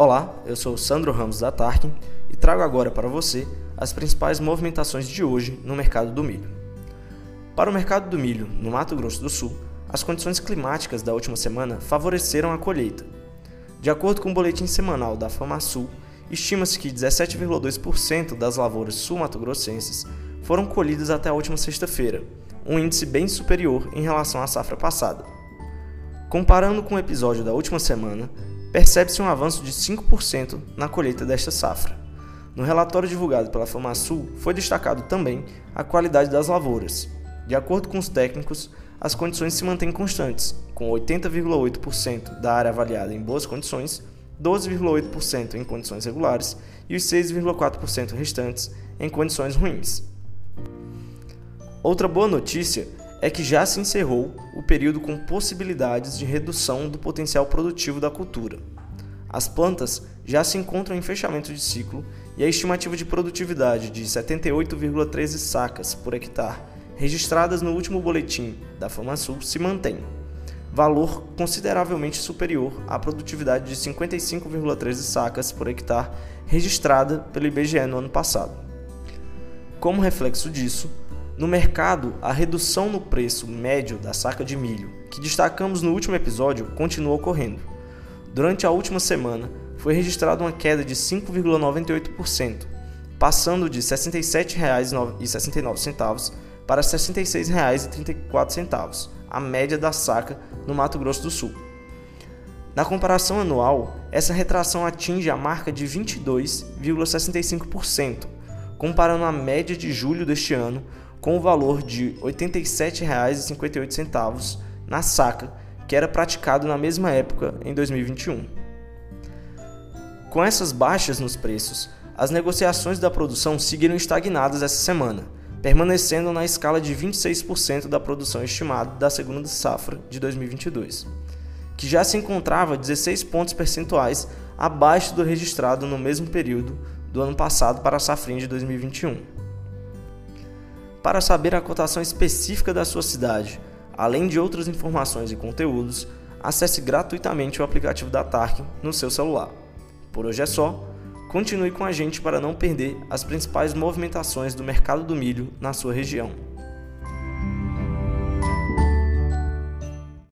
Olá, eu sou Sandro Ramos da Tarkin e trago agora para você as principais movimentações de hoje no mercado do milho. Para o mercado do milho no Mato Grosso do Sul, as condições climáticas da última semana favoreceram a colheita. De acordo com o boletim semanal da FamaSul, estima-se que 17,2% das lavouras sul-mato-grossenses foram colhidas até a última sexta-feira, um índice bem superior em relação à safra passada. Comparando com o episódio da última semana, percebe-se um avanço de 5% na colheita desta safra. No relatório divulgado pela FamaSul, foi destacado também a qualidade das lavouras. De acordo com os técnicos, as condições se mantêm constantes, com 80,8% da área avaliada em boas condições, 12,8% em condições regulares e os 6,4% restantes em condições ruins. Outra boa notícia é que já se encerrou o período com possibilidades de redução do potencial produtivo da cultura. As plantas já se encontram em fechamento de ciclo e a estimativa de produtividade de 78,13 sacas por hectare, registradas no último boletim da FamaSul, se mantém, valor consideravelmente superior à produtividade de 55,13 sacas por hectare registrada pelo IBGE no ano passado. Como reflexo disso, no mercado, a redução no preço médio da saca de milho, que destacamos no último episódio, continua ocorrendo. Durante a última semana, foi registrada uma queda de 5,98%, passando de R$ 67,69 para R$ 66,34, a média da saca no Mato Grosso do Sul. Na comparação anual, essa retração atinge a marca de 22,65%, comparando a média de julho deste ano com o valor de R$ 87,58 na saca, que era praticado na mesma época em 2021. Com essas baixas nos preços, as negociações da produção seguiram estagnadas essa semana, permanecendo na escala de 26% da produção estimada da segunda safra de 2022, que já se encontrava 16 pontos percentuais abaixo do registrado no mesmo período do ano passado para a safrinha de 2021. Para saber a cotação específica da sua cidade, além de outras informações e conteúdos, acesse gratuitamente o aplicativo da Tarkin no seu celular. Por hoje é só. Continue com a gente para não perder as principais movimentações do mercado do milho na sua região.